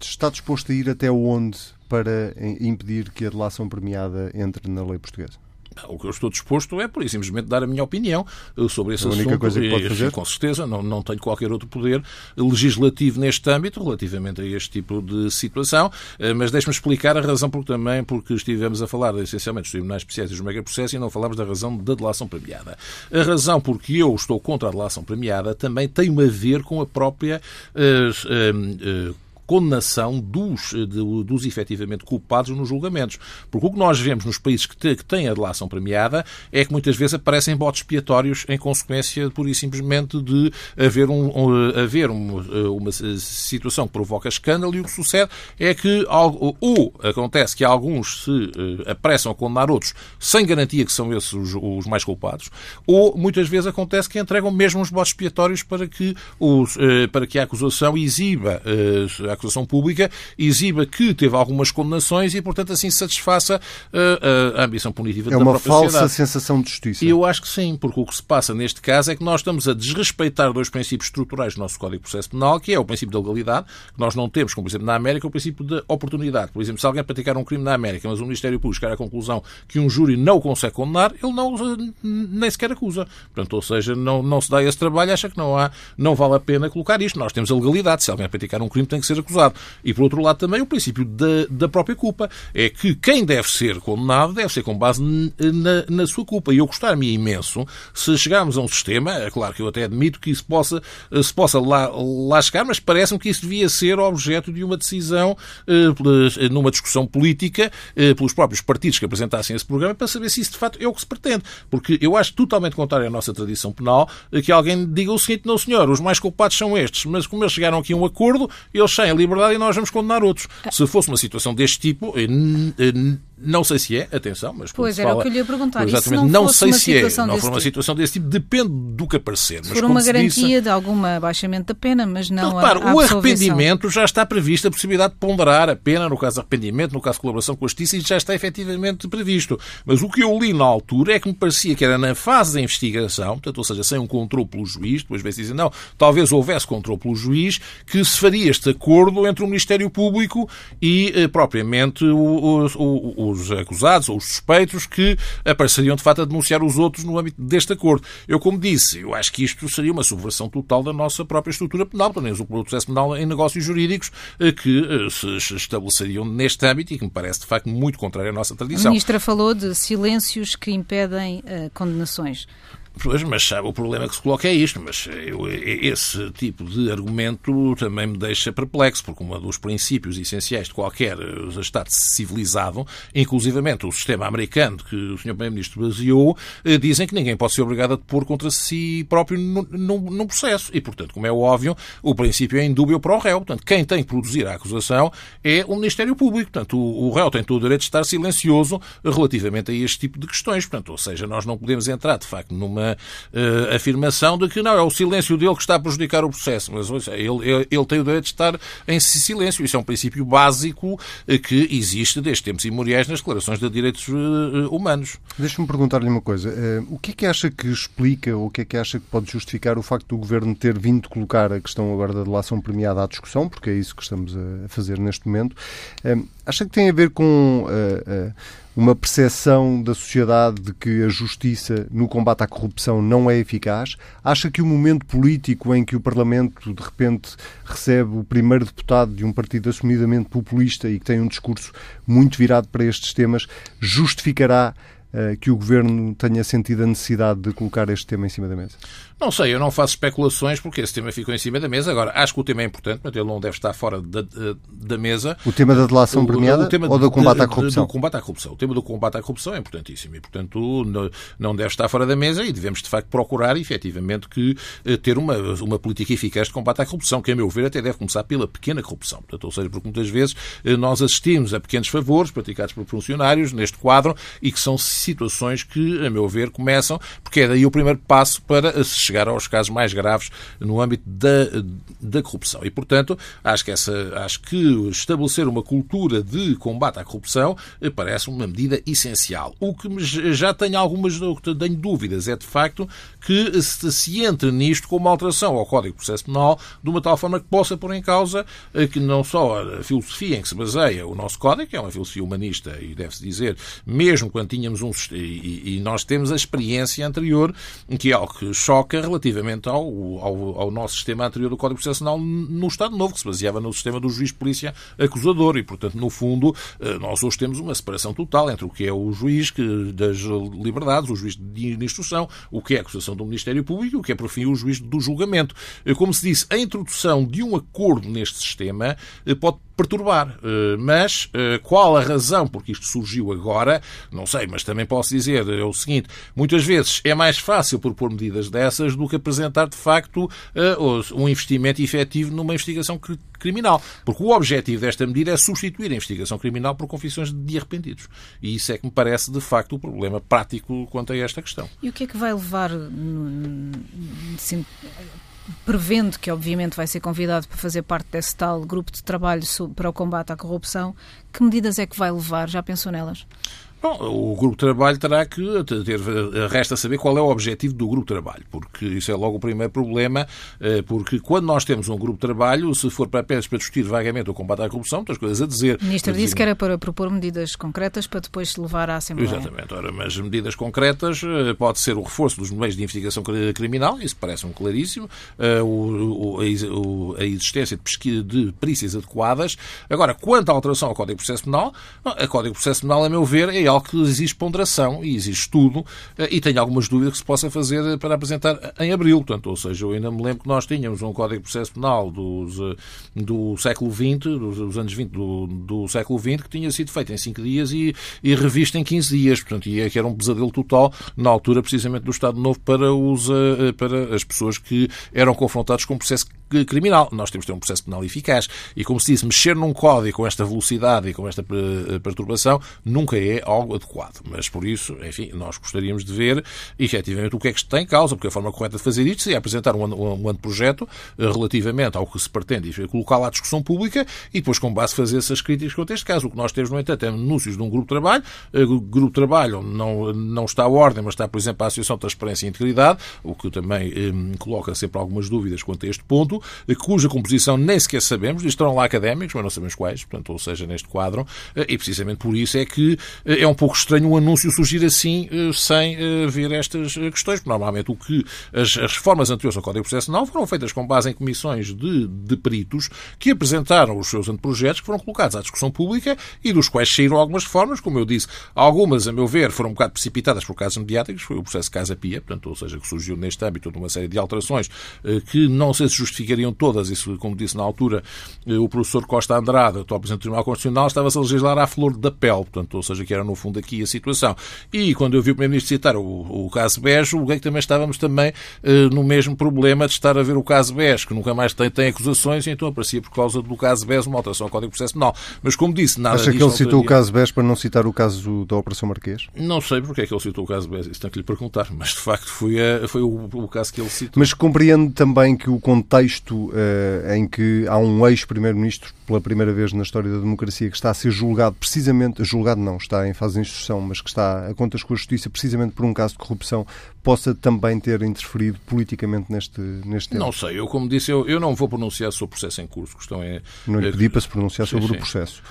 Speaker 1: está disposto a ir até onde para impedir que a delação premiada entre na lei portuguesa?
Speaker 3: O que eu estou disposto é, por e simplesmente, dar a minha opinião eh, sobre esse
Speaker 1: a
Speaker 3: assunto.
Speaker 1: única coisa que pode fazer?
Speaker 3: Com certeza, não, não tenho qualquer outro poder legislativo neste âmbito relativamente a este tipo de situação, eh, mas deixe-me explicar a razão porque também porque estivemos a falar essencialmente dos tribunais especiais e dos megaprocessos e não falámos da razão da delação premiada. A razão porque eu estou contra a delação premiada também tem a ver com a própria uh, uh, uh, condenação dos, eh, de, dos efetivamente culpados nos julgamentos. Porque o que nós vemos nos países que, te, que têm a delação premiada é que muitas vezes aparecem botes expiatórios em consequência, pura e simplesmente, de haver, um, um haver uma, eh, uma situação que provoca escândalo e o que sucede é que ou acontece que alguns se eh, apressam a condenar outros sem garantia que são esses os, os mais culpados, ou muitas vezes acontece que entregam mesmo os botes expiatórios para que, os, para que a acusação exiba a acusação pública exiba que teve algumas condenações e, portanto, assim satisfaça a, eh, a ambição punitiva
Speaker 1: é
Speaker 3: da própria
Speaker 1: sociedade. É uma
Speaker 3: falsa
Speaker 1: sensação de justiça.
Speaker 3: Eu acho que sim, porque o que se passa neste caso é que nós estamos a desrespeitar dois princípios estruturais do nosso Código de Processo Penal, que é o princípio da legalidade, que nós não temos, como por exemplo na América, o princípio da oportunidade. Por exemplo, se alguém praticar um crime na América, mas o Ministério Público chegar à conclusão que um júri não o consegue condenar, ele não, nem sequer acusa. Portanto, ou seja, não, não se dá esse trabalho, acha que não, há, não vale a pena colocar isto. Nós temos a legalidade. Se alguém praticar um crime, tem que ser acusado. E, por outro lado, também o princípio da, da própria culpa. É que quem deve ser condenado deve ser com base na, na sua culpa. E eu gostar-me imenso se chegarmos a um sistema, é claro que eu até admito que isso possa, se possa lá, lá chegar, mas parece-me que isso devia ser objeto de uma decisão eh, numa discussão política eh, pelos próprios partidos que apresentassem esse programa para saber se isso de facto é o que se pretende. Porque eu acho totalmente contrário à nossa tradição penal eh, que alguém diga o seguinte, não senhor, os mais culpados são estes, mas como eles chegaram aqui a um acordo, eles saem liberdade e nós vamos condenar outros. Se fosse uma situação deste tipo, não sei se é, atenção, mas
Speaker 2: Pois
Speaker 3: era
Speaker 2: fala, o que eu lhe ia perguntar.
Speaker 3: Exatamente,
Speaker 2: não,
Speaker 3: não sei se é. Não
Speaker 2: for
Speaker 3: uma tipo? situação desse tipo, depende do que aparecer.
Speaker 2: Mas por uma garantia disse... de algum abaixamento da pena, mas não,
Speaker 3: repara, a, a o arrependimento já está prevista a possibilidade de ponderar a pena no caso de arrependimento, no caso de colaboração com a justiça, e já está efetivamente previsto. Mas o que eu li na altura é que me parecia que era na fase da investigação, portanto, ou seja, sem um controle pelo juiz, depois vê-se dizem, não, talvez houvesse controle pelo juiz, que se faria este acordo entre o Ministério Público e eh, propriamente os, os, os acusados ou os suspeitos que apareceriam de facto a denunciar os outros no âmbito deste acordo. Eu, como disse, eu acho que isto seria uma subversão total da nossa própria estrutura penal, pelo menos o processo penal em negócios jurídicos eh, que eh, se estabeleceriam neste âmbito e que me parece de facto muito contrário à nossa tradição.
Speaker 2: A ministra falou de silêncios que impedem uh, condenações.
Speaker 3: Pois, mas sabe, o problema que se coloca é isto, mas eu, esse tipo de argumento também me deixa perplexo, porque um dos princípios essenciais de qualquer eh, Estado civilizado, inclusivamente o sistema americano que o Sr. Primeiro-Ministro baseou, eh, dizem que ninguém pode ser obrigado a depor contra si próprio num, processo. E, portanto, como é óbvio, o princípio é indúbio para o réu. Portanto, quem tem que produzir a acusação é o Ministério Público. Portanto, o, o réu tem todo o direito de estar silencioso relativamente a este tipo de questões. Portanto, ou seja, nós não podemos entrar, de facto, numa uh, afirmação de que não, é o silêncio dele que está a prejudicar o processo. Mas ele, ele, tem o direito de estar em silêncio. Isso é um princípio básico uh, que existe desde tempos imemoriais nas declarações de direitos uh, humanos.
Speaker 1: Deixa-me perguntar-lhe uma coisa. o que é que acha que explica ou o que é que acha que pode justificar o facto do Governo ter vindo colocar a questão agora da delação premiada à discussão, porque é isso que estamos a fazer neste momento. acha que tem a ver com uma percepção da sociedade de que a justiça no combate à corrupção não é eficaz? Acha que o momento político em que o Parlamento de repente recebe o primeiro deputado de um partido assumidamente populista e que tem um discurso muito virado para estes temas justificará uh, que o governo tenha sentido a necessidade de colocar este tema em cima da mesa?
Speaker 3: Não sei, eu não faço especulações porque esse tema ficou em cima da mesa. Agora, acho que o tema é importante, mas ele não deve estar fora da, da mesa.
Speaker 1: O tema da delação premiada o, o tema ou do combate à corrupção?
Speaker 3: Do combate à corrupção. O tema do combate à corrupção é importantíssimo e, portanto, não deve estar fora da mesa e devemos, de facto, procurar, efetivamente, que eh, ter uma, uma política eficaz de combate à corrupção, que, a meu ver, até deve começar pela pequena corrupção. Portanto, ou seja, porque muitas vezes eh, nós assistimos a pequenos favores praticados por funcionários neste quadro e que são situações que, a meu ver, começam, porque é daí o primeiro passo para se chegar aos casos mais graves no âmbito da, da corrupção. E, portanto, acho que, essa, acho que estabelecer uma cultura de combate à corrupção parece uma medida essencial. O que já tenho algumas tenho dúvidas é, de facto, que se, se entre nisto com uma alteração ao Código de Processo Penal de uma tal forma que possa pôr em causa que não só a filosofia em que se baseia o nosso Código, que é uma filosofia humanista, e deve-se dizer, mesmo quando tínhamos um. E, e, nós temos a experiência anterior, que é algo que choca relativamente ao, ao, ao nosso sistema anterior do Código Processual no Estado Novo, que se baseava no sistema do juiz-polícia acusador. E, portanto, no fundo, eh, nós hoje temos uma separação total entre o que é o juiz que, das liberdades, o juiz de instrução, o que é a acusação do Ministério Público e o que é, por fim, o juiz do julgamento. Eh, como se disse, a introdução de um acordo neste sistema eh, pode perturbar. Eh, mas eh, qual a razão por que isto surgiu agora? Não sei, mas também posso dizer é o seguinte: muitas vezes é mais fácil propor medidas dessas do que apresentar de facto eh, um investimento efetivo numa investigação criminal. Porque o objetivo desta medida é substituir a investigação criminal por confissões de arrependidos. E isso é que me parece de facto o problema prático quanto a esta questão.
Speaker 2: E o que é que vai levar prevendo que obviamente vai ser convidado para fazer parte desse tal grupo de trabalho para o combate à corrupção, que medidas é que vai levar? Já pensou nelas?
Speaker 3: Bom, o grupo de trabalho terá que ter, resta saber qual é o objetivo do grupo de trabalho, porque isso é logo o primeiro problema, eh, porque quando nós temos um grupo de trabalho, se for para apenas para discutir vagamente o combate à corrupção, muitas coisas a dizer.
Speaker 2: O Ministro disse que era para propor medidas concretas para depois se levar à Assembleia.
Speaker 3: Exatamente, ora, mas medidas concretas eh, pode ser o reforço dos meios de investigação criminal, isso parece-me claríssimo, eh, a existência de, pesquisa, de perícias adequadas. Agora, quanto à alteração ao Código de Processo Penal, a Código de Processo Penal, a meu ver, é algo que exige ponderação e exige estudo eh, e tenho algumas dúvidas que se possa fazer para apresentar em abril. Portanto, ou seja, eu ainda me lembro que nós tínhamos um Código de Processo Penal dos, eh, do século XX, dos, anos 20 do, do, século XX, que tinha sido feito em 5 dias e, e revisto em 15 dias. Portanto, e é que era um pesadelo total na altura, precisamente, do Estado Novo para, os, eh, para as pessoas que eram confrontadas com um processo criminal. Nós temos de ter um processo penal eficaz. E, como se disse, mexer num código com esta velocidade e com esta perturbação nunca é algo adequado. Mas, por isso, enfim, nós gostaríamos de ver efetivamente o que é que está em causa, porque a forma correta de fazer isto seria apresentar um, anteprojeto eh, relativamente ao que se pretende colocá-lo à discussão pública e depois, com base, fazer essas críticas quanto a este caso. O que nós temos, no entanto, é anúncios de um grupo de trabalho. Eh, grupo de trabalho não, não está à ordem, mas está, por exemplo, a Associação de Transparência e Integridade, o que também eh, coloca sempre algumas dúvidas quanto a este ponto, eh, cuja composição nem sequer sabemos, estarão lá académicos, mas não sabemos quais, portanto, ou seja, neste quadro, e precisamente por isso é que é um pouco estranho um anúncio surgir assim, sem ver estas questões, porque normalmente o que as, as reformas anteriores ao Código de Processo não foram feitas com base em comissões de, de peritos que apresentaram os seus anteprojetos, que foram colocados à discussão pública e dos quais saíram algumas reformas, como eu disse, algumas, a meu ver, foram um bocado precipitadas por casos mediáticos, foi o processo Casa Pia, portanto, ou seja, que surgiu neste âmbito de uma série de alterações que não sei se justificariam todas, isso, como disse na altura o professor Costa Andrade, atual Presidente do Tribunal Constitucional, estava-se a legislar à flor da pele, portanto, ou seja, que era no fundo aqui a situação. E quando eu vi o Primeiro-Ministro citar o, o caso Bejo, o que também estávamos também no mesmo problema de estar a ver o caso Bejo, que nunca mais tem, tem acusações, e então aparecia por causa do caso Bejo uma alteração ao Código de Processo Penal. Mas como disse, nada
Speaker 1: Acha que ele citou o caso BES para não citar o caso da Operação Marquês?
Speaker 3: Não sei porque é que ele citou o caso BES, isso tem que lhe perguntar, mas de facto foi, a, foi o, o, caso que ele citou.
Speaker 1: Mas compreende também que o contexto uh, em que há um ex-primeiro-ministro, pela primeira vez na história da democracia, que está a ser julgado precisamente, julgado não, está em fase de instrução, mas que está a contas com a justiça precisamente por um caso de corrupção, possa também ter interferido politicamente neste, neste tema?
Speaker 3: Não sei, eu como disse, eu, eu não vou pronunciar sobre o processo em curso. Questão é,
Speaker 1: não lhe pedi para se pronunciar
Speaker 3: sim,
Speaker 1: sobre
Speaker 3: sim.
Speaker 1: o processo.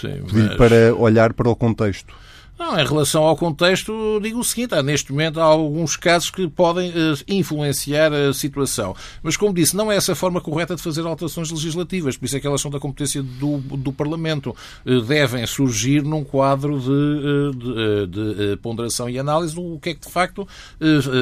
Speaker 3: Sim,
Speaker 1: Pedi
Speaker 3: mas...
Speaker 1: para olhar para o contexto.
Speaker 3: Não, em relação ao contexto, digo o seguinte: há neste momento há alguns casos que podem uh, influenciar a situação. Mas, como disse, não é essa a forma correta de fazer alterações legislativas, por isso é que elas são da competência do, do Parlamento. Uh, devem surgir num quadro de, uh, de, de ponderação e análise do que é que de facto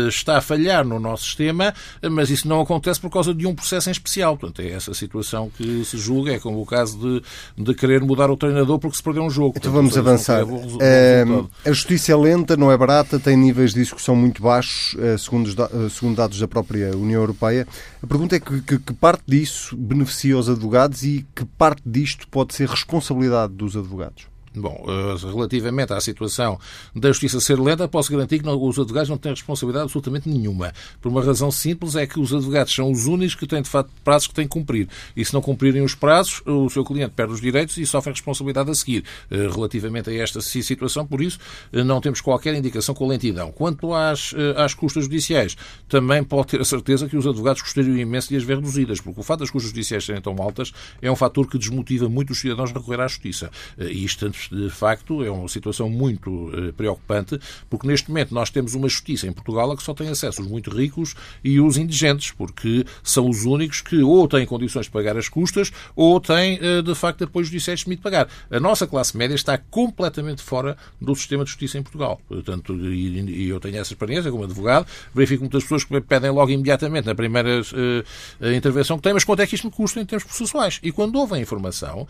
Speaker 3: está a falhar no nosso sistema, mas isso não acontece por causa de um processo em especial. Portanto, é essa situação que se julga, é como o caso de, de querer mudar o treinador porque se perdeu um jogo.
Speaker 1: Então Portanto, vamos avançar. É a justiça é lenta, não é barata, tem níveis de execução muito baixos, eh, segundo, eh, segundo dados da própria União Europeia. A pergunta é que, que, que, parte disso beneficia os advogados e que parte disto pode ser responsabilidade dos advogados?
Speaker 3: Bom, eh, relativamente à situação da justiça ser lenta, posso garantir que os advogados não têm responsabilidade absolutamente nenhuma. Por uma razão simples, é que os advogados são os únicos que têm, de facto, prazos que têm que cumprir. E se não cumprirem os prazos, o seu cliente perde os direitos e sofre a responsabilidade a seguir. Eh, relativamente a esta situação, por isso, eh, não temos qualquer indicação com lentidão. Quanto às, às custas judiciais, também pode ter a certeza que os advogados gostariam imenso de as ver reduzidas, porque o fato das custas judiciais serem tão altas é um fator que desmotiva muito os cidadãos a recorrer à justiça. E isto de facto, é uma situação muito eh, preocupante, porque neste momento nós temos uma justiça em Portugal a que só tem acesso os muito ricos e os indigentes, porque são os únicos que ou têm condições de pagar as custas ou têm, eh, de facto, apoio judiciais de pagar. A nossa classe média está completamente fora do sistema de justiça em Portugal. Portanto, e, eu tenho essa experiência como advogado, verifico muitas pessoas que pedem logo imediatamente na primeira uh, intervenção que têm, mas quanto é que isto me custa em termos processuais? E quando ouvem a informação,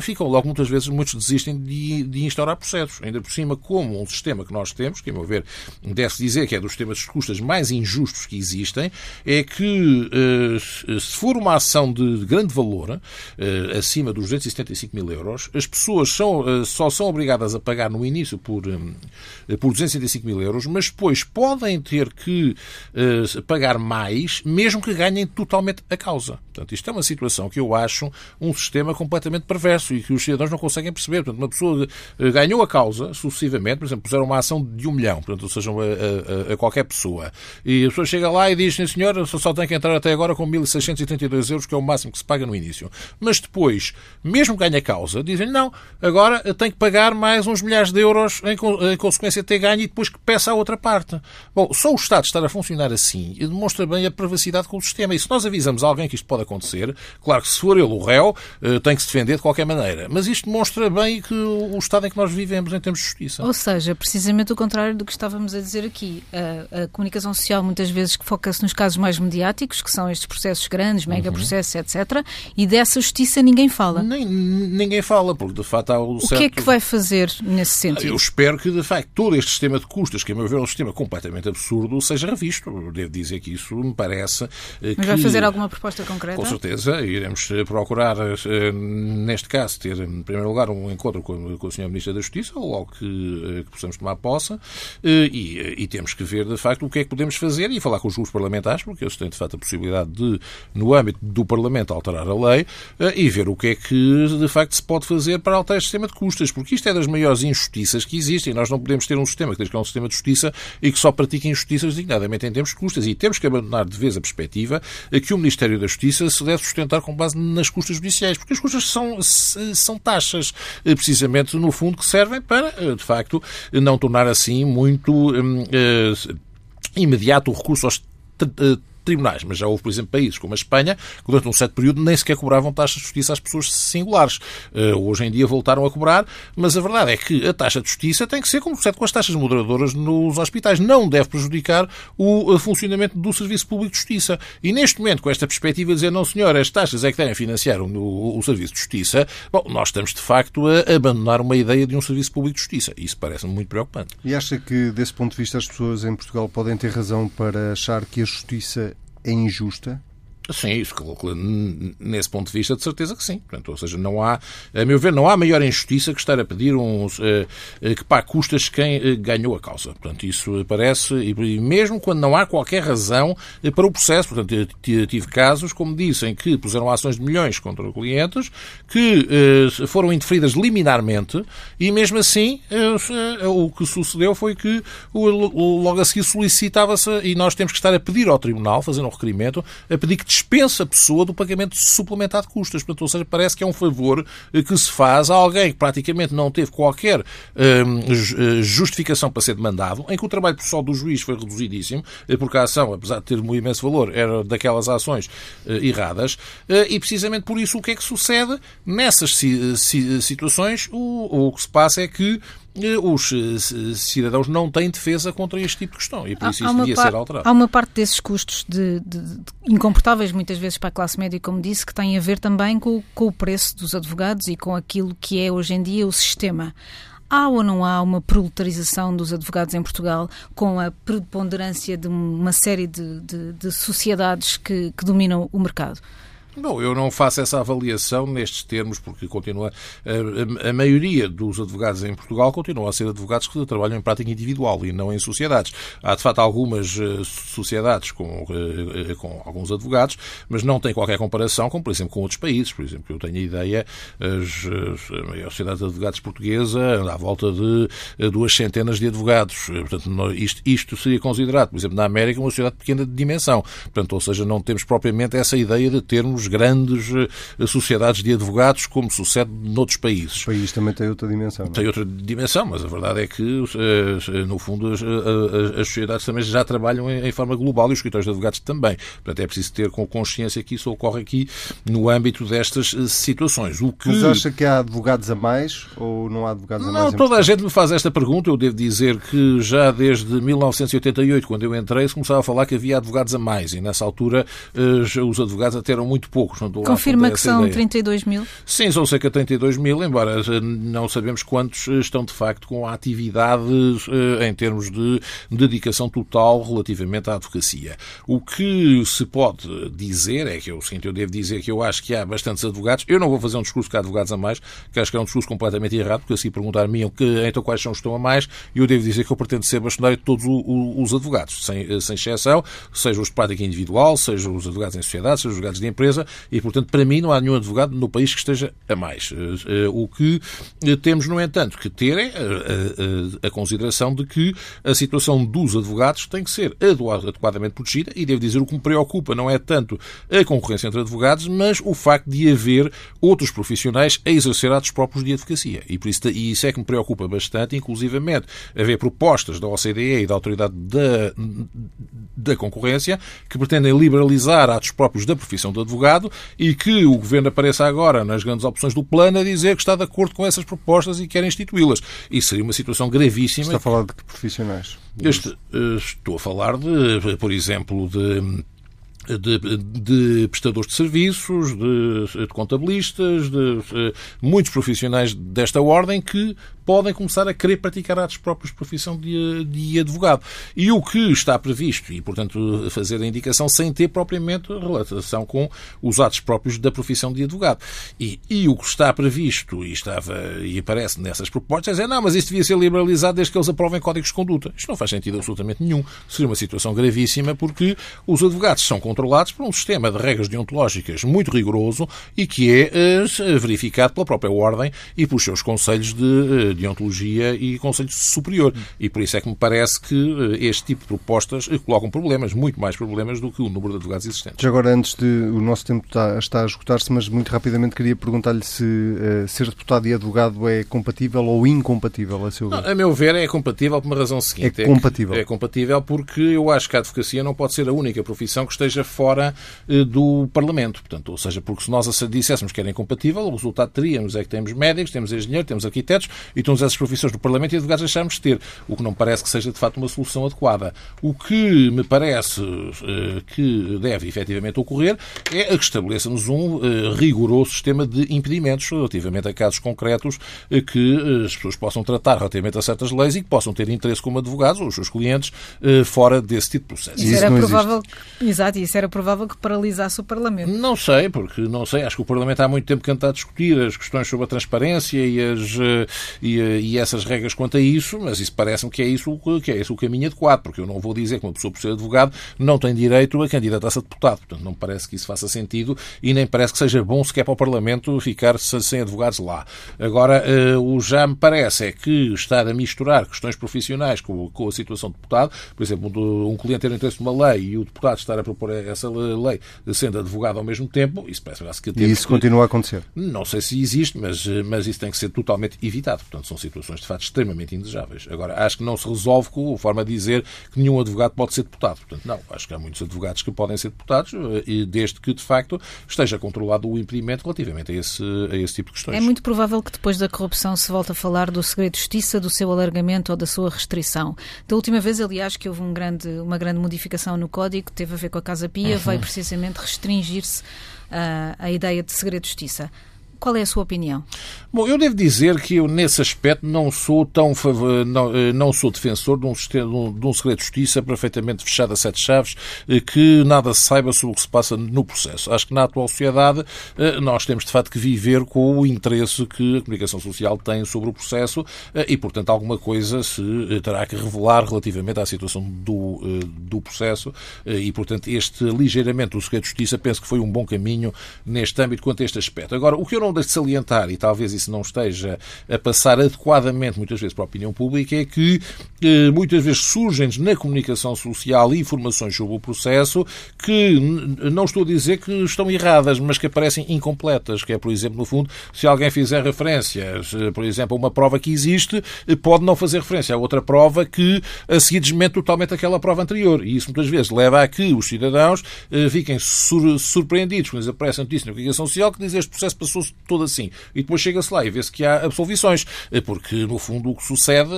Speaker 3: ficam logo muitas vezes, muitos desistem de, de, instaurar processos. Ainda por cima, como um sistema que nós temos, que, a meu ver, deve-se dizer que é dos sistemas de custas mais injustos que existem, é que eh, se for uma ação de grande valor, eh, acima dos 275 mil euros, as pessoas são, eh, só são obrigadas a pagar no início por, por 275 mil euros, mas depois podem ter que pagar mais, mesmo que ganhem totalmente a causa. Portanto, isto é uma situação que eu acho um sistema completamente perverso e que os cidadãos não conseguem perceber. Portanto, uma pessoa eh, ganhou a causa sucessivamente, por exemplo, puseram uma ação de um milhão, portanto, ou seja, a, a, a qualquer pessoa. E a pessoa chega lá e diz, senhor, só tem que entrar até agora com 1.632 euros, que é o máximo que se paga no início. Mas depois, mesmo que ganhe a causa, dizem, não, agora tem que pagar mais uns milhares de euros em, em consequência de ter ganho e depois que peça a outra parte. Bom, só o Estado estar a funcionar assim demonstra bem a perversidade com o sistema. E se nós avisamos alguém que isto pode acontecer, claro que se for ele o réu, eh, tem que se defender de qualquer maneira. Mas isto demonstra bem que o Estado em que nós vivemos em termos de justiça.
Speaker 2: Ou seja, precisamente o contrário do que estávamos a dizer aqui. A, a comunicação social muitas vezes foca-se nos casos mais mediáticos, que são estes processos grandes, mega processos, uhum. etc. E dessa justiça ninguém fala.
Speaker 3: Nem, ninguém fala, porque de facto há o,
Speaker 2: o
Speaker 3: certo...
Speaker 2: que é que vai fazer nesse sentido?
Speaker 3: Eu espero que de facto todo este sistema de custas, que a meu ver é um sistema completamente absurdo, seja revisto. Devo dizer que isso me parece.
Speaker 2: Eh, Mas que... vai fazer alguma proposta concreta?
Speaker 3: Com certeza, iremos eh, procurar, eh, neste caso, ter em primeiro lugar um encontro com, com o Sr. Ministro da Justiça, logo que, eh, que possamos tomar posse, eh, e, e, temos que ver, de facto, o que é que podemos fazer e falar com os grupos parlamentares, porque eles têm, de facto, a possibilidade de, no âmbito do Parlamento, alterar a lei eh, e ver o que é que, de facto, se pode fazer para alterar este sistema de custas, porque isto é das maiores injustiças que existem. Nós não podemos ter um sistema que diz que é um sistema de justiça e que só pratica injustiças designadamente em termos de custas. E temos que abandonar de vez a perspectiva que o Ministério da Justiça se deve sustentar com base nas custas judiciais, porque as custas são, são taxas, precisamente, no fundo, que servem para, eh, de facto, não tornar assim muito hum, eh, imediato o recurso aos eh, tribunais, mas já houve, por exemplo, países como a Espanha, que durante um certo período nem sequer cobravam taxas de justiça às pessoas singulares. Uh, hoje em dia voltaram a cobrar, mas a verdade é que a taxa de justiça tem que ser como sucede com as taxas moderadoras nos hospitais. Não deve prejudicar o funcionamento do Serviço Público de Justiça. E neste momento, com esta perspectiva de dizer, não senhor, as taxas é que devem financiar o, o, o Serviço de Justiça, bom, nós estamos de facto a abandonar uma ideia de um Serviço Público de Justiça. Isso parece-me muito preocupante.
Speaker 1: E acha que, desse ponto de vista, as pessoas em Portugal podem ter razão para achar que a justiça é injusta?
Speaker 3: Sim, isso, nesse ponto de vista, de certeza que sim. Portanto, ou seja, não há, a meu ver, não há maior injustiça que estar a pedir uns, uh, que pá, custas quem uh, ganhou a causa. Portanto, isso parece, e mesmo quando não há qualquer razão uh, para o processo. Portanto, tive casos, como dizem, que puseram ações de milhões contra clientes que foram interferidas liminarmente e, mesmo assim, o que sucedeu foi que logo a seguir solicitava-se, e nós temos que estar a pedir ao Tribunal, fazer um requerimento, a pedir que dispensa a pessoa do pagamento suplementar de custas. Portanto, ou seja, parece que é um favor eh, que se faz a alguém que praticamente não teve qualquer hum, justificação para ser demandado, em que o trabalho pessoal do juiz foi reduzidíssimo, eh, porque a ação, apesar de ter um imenso valor, era daquelas ações erradas, e precisamente por isso o que é que sucede nessas situações? O, o que se passa é que os eh, cidadãos não têm defesa contra este tipo de questão e por isso isso devia ser alterado.
Speaker 2: Há uma parte desses custos de, de, de, incomportáveis muitas vezes para a classe média, como disse, que tem a ver também com, com o preço dos advogados e com aquilo que é hoje em dia o sistema. Há ou não há uma proletarização dos advogados em Portugal com a preponderância de uma série de, de, de sociedades que, que dominam o mercado?
Speaker 3: Bom, eu não faço essa avaliação nestes termos, porque continua a, a, a, maioria dos advogados em Portugal continuam a ser advogados que trabalham em prática individual e não em sociedades. Há, de facto, algumas uh, sociedades com, uh, com alguns advogados, mas não tem qualquer comparação com, por exemplo, com outros países. Por exemplo, eu tenho a ideia, as, a maior sociedade de advogados portuguesa anda à volta de duas centenas de advogados. Portanto, isto, isto seria considerado, por exemplo, na América, uma sociedade pequena de dimensão. Portanto, ou seja, não temos propriamente essa ideia de termos grandes eh, sociedades de advogados, como sucede noutros países.
Speaker 1: O país também tem outra dimensão. Não?
Speaker 3: É? Tem outra dimensão, mas a verdade é que, eh, no fundo, as, as sociedades também já trabalham em, forma global e os escritórios de advogados também. Portanto, é preciso ter com consciência que isso ocorre aqui no âmbito destas eh, situações.
Speaker 1: O que... Mas acha que há advogados a mais ou não há advogados a mais?
Speaker 3: Não, toda a gente me faz esta pergunta. Eu devo dizer que já desde 1988, quando eu entrei, se começava a falar que havia advogados a mais e nessa altura os advogados até eram muito poucos. Não
Speaker 2: Confirma que são ideia. 32 mil?
Speaker 3: Sim, são cerca de 32 mil, embora eh, não sabemos quantos eh, estão de facto com a atividade eh, em termos de dedicação total relativamente à advocacia. O que se pode dizer é que eu sinto, eu devo dizer que eu acho que há bastantes advogados. Eu não vou fazer um discurso que há advogados a mais, que acho que é um discurso completamente errado, porque assim perguntar-me que então quais são os que estão a mais, e eu devo dizer que eu pretendo ser bastonário de todos os advogados, sem, sem exceção, seja os de prática individual, seja os advogados em sociedade, seja os advogados de empresa, e portanto para mim não há nenhum advogado no país que esteja a mais. Eh, eh, o que eh, temos, no entanto, que ter é a consideração de que a situação dos advogados tem que ser adequadamente protegida e devo dizer o que me preocupa não é tanto a concorrência entre advogados, mas o facto de haver outros profissionais a exercer atos próprios de advocacia. E, por isso, e isso é que me preocupa bastante, inclusivamente haver propostas da OCDE e da Autoridade da, da Concorrência que pretendem liberalizar atos próprios da profissão de advogado e que o Governo apareça agora nas grandes opções do plano a dizer que está de acordo com essas propostas e quer instituí-las. Isso seria uma situação gravíssima.
Speaker 1: Está a falar de que profissionais?
Speaker 3: Este, eh, estou a falar de, por exemplo, de de, de, prestadores de serviços, de, de contabilistas, de, de, muitos profissionais desta ordem que podem começar a querer praticar atos próprios de profissão de, de advogado. E o que está previsto, e portanto fazer a indicação sem ter propriamente relação com os atos próprios da profissão de advogado. E, e o que está previsto, e estava e aparece nessas propostas, é não, mas isto devia ser liberalizado desde que eles aprovem códigos de conduta. Isto não faz sentido absolutamente nenhum. Seria uma situação gravíssima porque os advogados são controlados por um sistema de regras deontológicas muito rigoroso e que é uh, verificado pela própria ordem e pelos seus conselhos de uh, deontologia e Conselho Superior. E por isso é que me parece que eh, este tipo de propostas eh, colocam problemas, muito mais problemas do que o número de advogados existentes.
Speaker 1: Já agora, antes de. O nosso tempo está, está a esgotar-se, mas muito rapidamente queria perguntar-lhe se uh, ser deputado e advogado é compatível ou incompatível, a seu ver.
Speaker 3: Não, a meu ver, é compatível por uma razão seguinte.
Speaker 1: É compatível.
Speaker 3: É, é compatível porque eu acho que a advocacia não pode ser a única profissão que esteja fora uh, do Parlamento. Portanto, ou seja, porque se nós disséssemos que era incompatível, o resultado teríamos é que temos médicos, temos engenheiros, temos arquitetos e todas essas profissões do Parlamento e advogados deixamos de ter, o que não parece que seja de facto uma solução adequada. O que me parece uh, que deve efetivamente ocorrer é que estabeleça-nos um uh, rigoroso sistema de impedimentos relativamente a casos concretos uh, que as pessoas possam tratar relativamente a certas leis e que possam ter interesse como advogados ou os seus clientes fora desse tipo de processo.
Speaker 2: Isso, isso era provável, exato, isso era provável que paralisasse o Parlamento.
Speaker 3: Não sei, porque não sei, acho que o Parlamento há muito tempo que anda a discutir as questões sobre a transparência e, as, e, e essas regras quanto a isso, mas isso parece-me que é isso que é esse o caminho adequado, porque eu não vou dizer que uma pessoa, por ser advogado, não tem direito a candidatar-se a deputado. Portanto, não parece que isso faça sentido e nem parece que seja bom sequer para o Parlamento ficar sem advogados lá. Agora, eh, o já me parece é que estar a misturar questões profissionais com, a situação de deputado, por exemplo, um cliente ter interesse numa lei e o deputado estar a propor essa lei sendo advogado ao mesmo tempo, isso parece que
Speaker 1: E isso continua a acontecer?
Speaker 3: Não sei se existe, mas, mas isso tem que ser totalmente evitado. Portanto, são situações de facto extremamente indesejáveis. Agora, acho que não se resolve com a forma de dizer que nenhum advogado pode ser deputado. Portanto, não, acho que há muitos advogados que podem ser deputados, eh, e desde que, de facto, esteja controlado o impedimento relativamente a esse, a esse tipo de questões.
Speaker 2: É muito provável que depois da corrupção se volte a falar do segredo de justiça, do seu alargamento ou da sua restrição. Da última vez, aliás, que houve um grande, uma grande modificação no Código, teve a ver com a Casa Pia, uhum. veio precisamente restringir-se uh, a ideia de segredo de justiça qual é a sua opinião?
Speaker 3: Bom, eu devo dizer que eu, nesse aspecto, não sou tão não, eh, não sou defensor de um, sistema, de um segredo de justiça perfeitamente fechado a sete chaves, eh, que nada se saiba sobre o que se passa no processo. Acho que na atual sociedade eh, nós temos, de facto, que viver com o interesse que a comunicação social tem sobre o processo e, portanto, alguma coisa se terá que revelar relativamente à situação do, do processo e, portanto, este ligeiramente o segredo de justiça penso que foi um bom caminho neste âmbito quanto a este aspecto. Agora, o que eu não deixo de salientar, e talvez isso não esteja a passar adequadamente muitas vezes para a opinião pública, é que eh, muitas vezes surgem na comunicação social informações sobre o processo que não estou a dizer que estão erradas, mas que aparecem incompletas, que é, por exemplo, no fundo, se alguém fizer referência, por exemplo, a uma prova que existe, eh, pode não fazer referência a outra prova que a seguir desmente totalmente aquela prova anterior. E isso muitas vezes leva a que os cidadãos eh, fiquem sur surpreendidos quando aparece a notícia na comunicação social que diz este processo passou-se todo assim. E depois chega-se lá e vê-se que há absolvições. Porque, no fundo, o que sucede,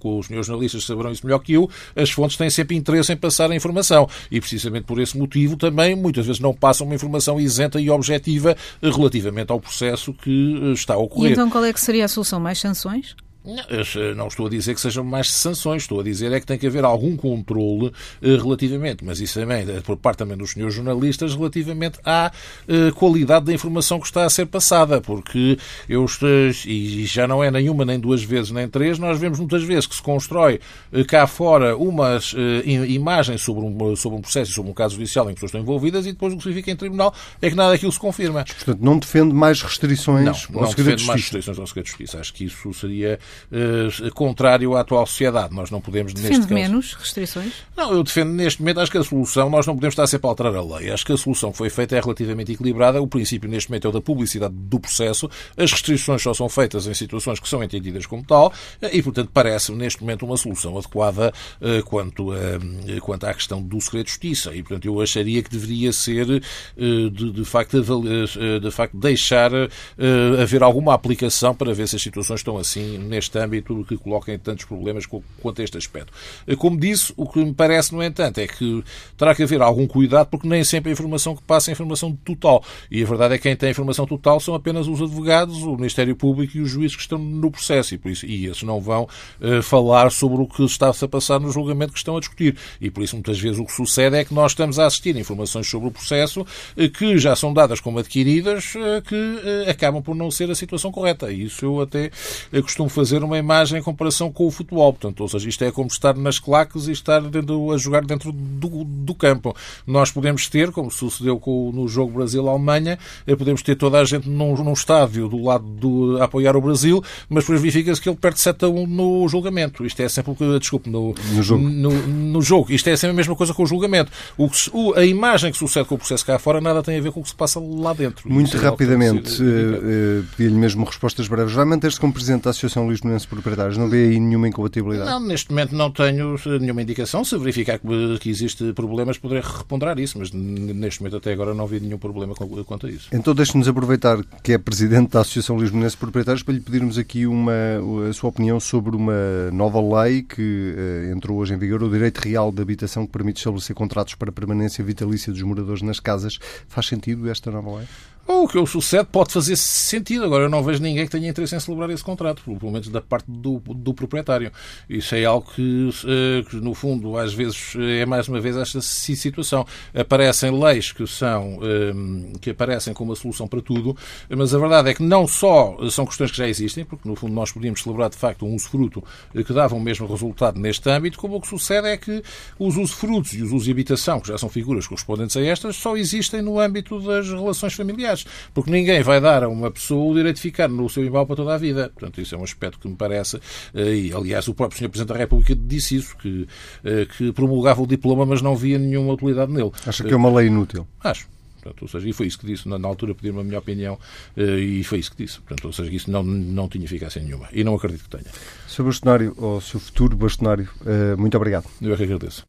Speaker 3: com os senhores jornalistas saberão isso melhor que eu, as fontes têm sempre interesse em passar a informação. E, precisamente por esse motivo, também, muitas vezes não passam uma informação isenta e objetiva relativamente ao processo que está a ocorrer.
Speaker 2: E então qual é que seria a solução? Mais sanções?
Speaker 3: Não, não estou a dizer que sejam mais sanções, estou a dizer é que tem que haver algum controle eh, relativamente, mas isso também é por parte também dos senhores jornalistas, relativamente à eh, qualidade da informação que está a ser passada, porque eu e já não é nenhuma, nem duas vezes, nem três, nós vemos muitas vezes que se constrói eh, cá fora umas imagens sobre um, sobre um processo e sobre um caso judicial em que pessoas estão envolvidas e depois o que se fica em tribunal é que nada daquilo se confirma.
Speaker 1: Portanto, não defende mais restrições
Speaker 3: não, não defende mais restrições ao segredo de justiça. Acho que isso seria uh, contrário à atual sociedade. Nós não podemos,
Speaker 2: Defende
Speaker 3: neste caso...
Speaker 2: menos restrições?
Speaker 3: Não, eu defendo neste momento, acho que a solução, nós não podemos estar sempre a alterar a lei. Acho que a solução que foi feita é relativamente equilibrada. O princípio neste momento é o da publicidade do processo. As restrições só são feitas em situações que são entendidas como tal eh, e, portanto, parece-me neste momento uma solução adequada uh, quanto, uh, quanto à questão do segredo de justiça. E, portanto, eu acharia que deveria ser, de, de, facto, de facto, deixar haver alguma aplicação para ver se as situações estão assim neste âmbito que coloquem tantos problemas quanto a este aspecto. Como disse, o que me parece, no entanto, é que terá que haver algum cuidado, porque nem sempre a informação que passa é informação total. E a verdade é que quem tem a informação total são apenas os advogados, o Ministério Público e os juízes que estão no processo. E, por isso, e esses não vão uh, falar sobre o que está-se a passar no julgamento que estão a discutir. E por isso, muitas vezes, o que sucede é que nós estamos a assistir informações sobre o processo uh, que já são dadas como adquiridas, uh, que acabam por não ser a situação correta. E isso eu até costumo fazer uma imagem em comparação com o futebol. Portanto, ou seja, isto é como estar nas claques e estar dentro, a jogar dentro do, do campo. Nós podemos ter, como sucedeu com, no jogo Brasil-Alemanha, eh, podemos ter toda a gente num, num estádio do lado do, a apoiar o Brasil, mas depois verifica-se que ele perde 7 a 1 no julgamento. Isto é sempre o que, desculpe, no,
Speaker 1: no, jogo.
Speaker 3: No, no, jogo. Isto é sempre a mesma coisa com o julgamento. O, o, a imagem que sucede com o processo cá fora nada tem a ver com o que se passa lá dentro.
Speaker 1: Muito rapidamente, é uh, pedi-lhe mesmo respostas breves. Vai manter-se como Presidente da Associação Lisbonense Proprietários? Não vê aí nenhuma incompatibilidade?
Speaker 3: Não, neste momento não tenho nenhuma indicação. Se verificar que, que existe problemas, poderei reponderar isso, mas neste momento até agora não vi nenhum problema quanto a isso.
Speaker 1: Então deixe-nos aproveitar que é Presidente da Associação Lisbonense Proprietários para lhe pedirmos aqui uma, a sua opinião sobre uma nova lei que uh, entrou hoje em vigor, o Direito Real de Habitação, que permite estabelecer contratos para permanência vitalícia dos moradores nas casas. Faz sentido esta nova lei?
Speaker 3: O que sucede pode fazer sentido. Agora, eu não vejo ninguém que tenha interesse em celebrar esse contrato, pelo menos da parte do, do proprietário. Isso é algo que, eh, que, no fundo, às vezes é mais uma vez esta situação. Aparecem leis que são eh, que aparecem como a solução para tudo, mas a verdade é que não só são questões que já existem, porque no fundo nós podíamos celebrar de facto um usufruto que dava o mesmo resultado neste âmbito, como o que sucede é que os usufrutos e os usos de habitação, que já são figuras correspondentes a estas, só existem no âmbito das relações familiares porque ninguém vai dar a uma pessoa o direito de ficar no seu imóvel para toda a vida. Portanto, isso é um aspecto que me parece, eh, e aliás o próprio Sr. Presidente da República disse isso, que, eh, que promulgava o diploma, mas não via nenhuma utilidade nele.
Speaker 1: Acha que é uma lei inútil?
Speaker 3: Acho. Portanto, ou seja, e foi isso que disse, na, na altura pediram a minha opinião eh, e foi isso que disse. Portanto, ou seja, isso não, não tinha eficácia nenhuma e não acredito que tenha.
Speaker 1: Sr. Bastonário, ou Sr. futuro Bastonário, muito obrigado.
Speaker 3: Eu é que agradeço.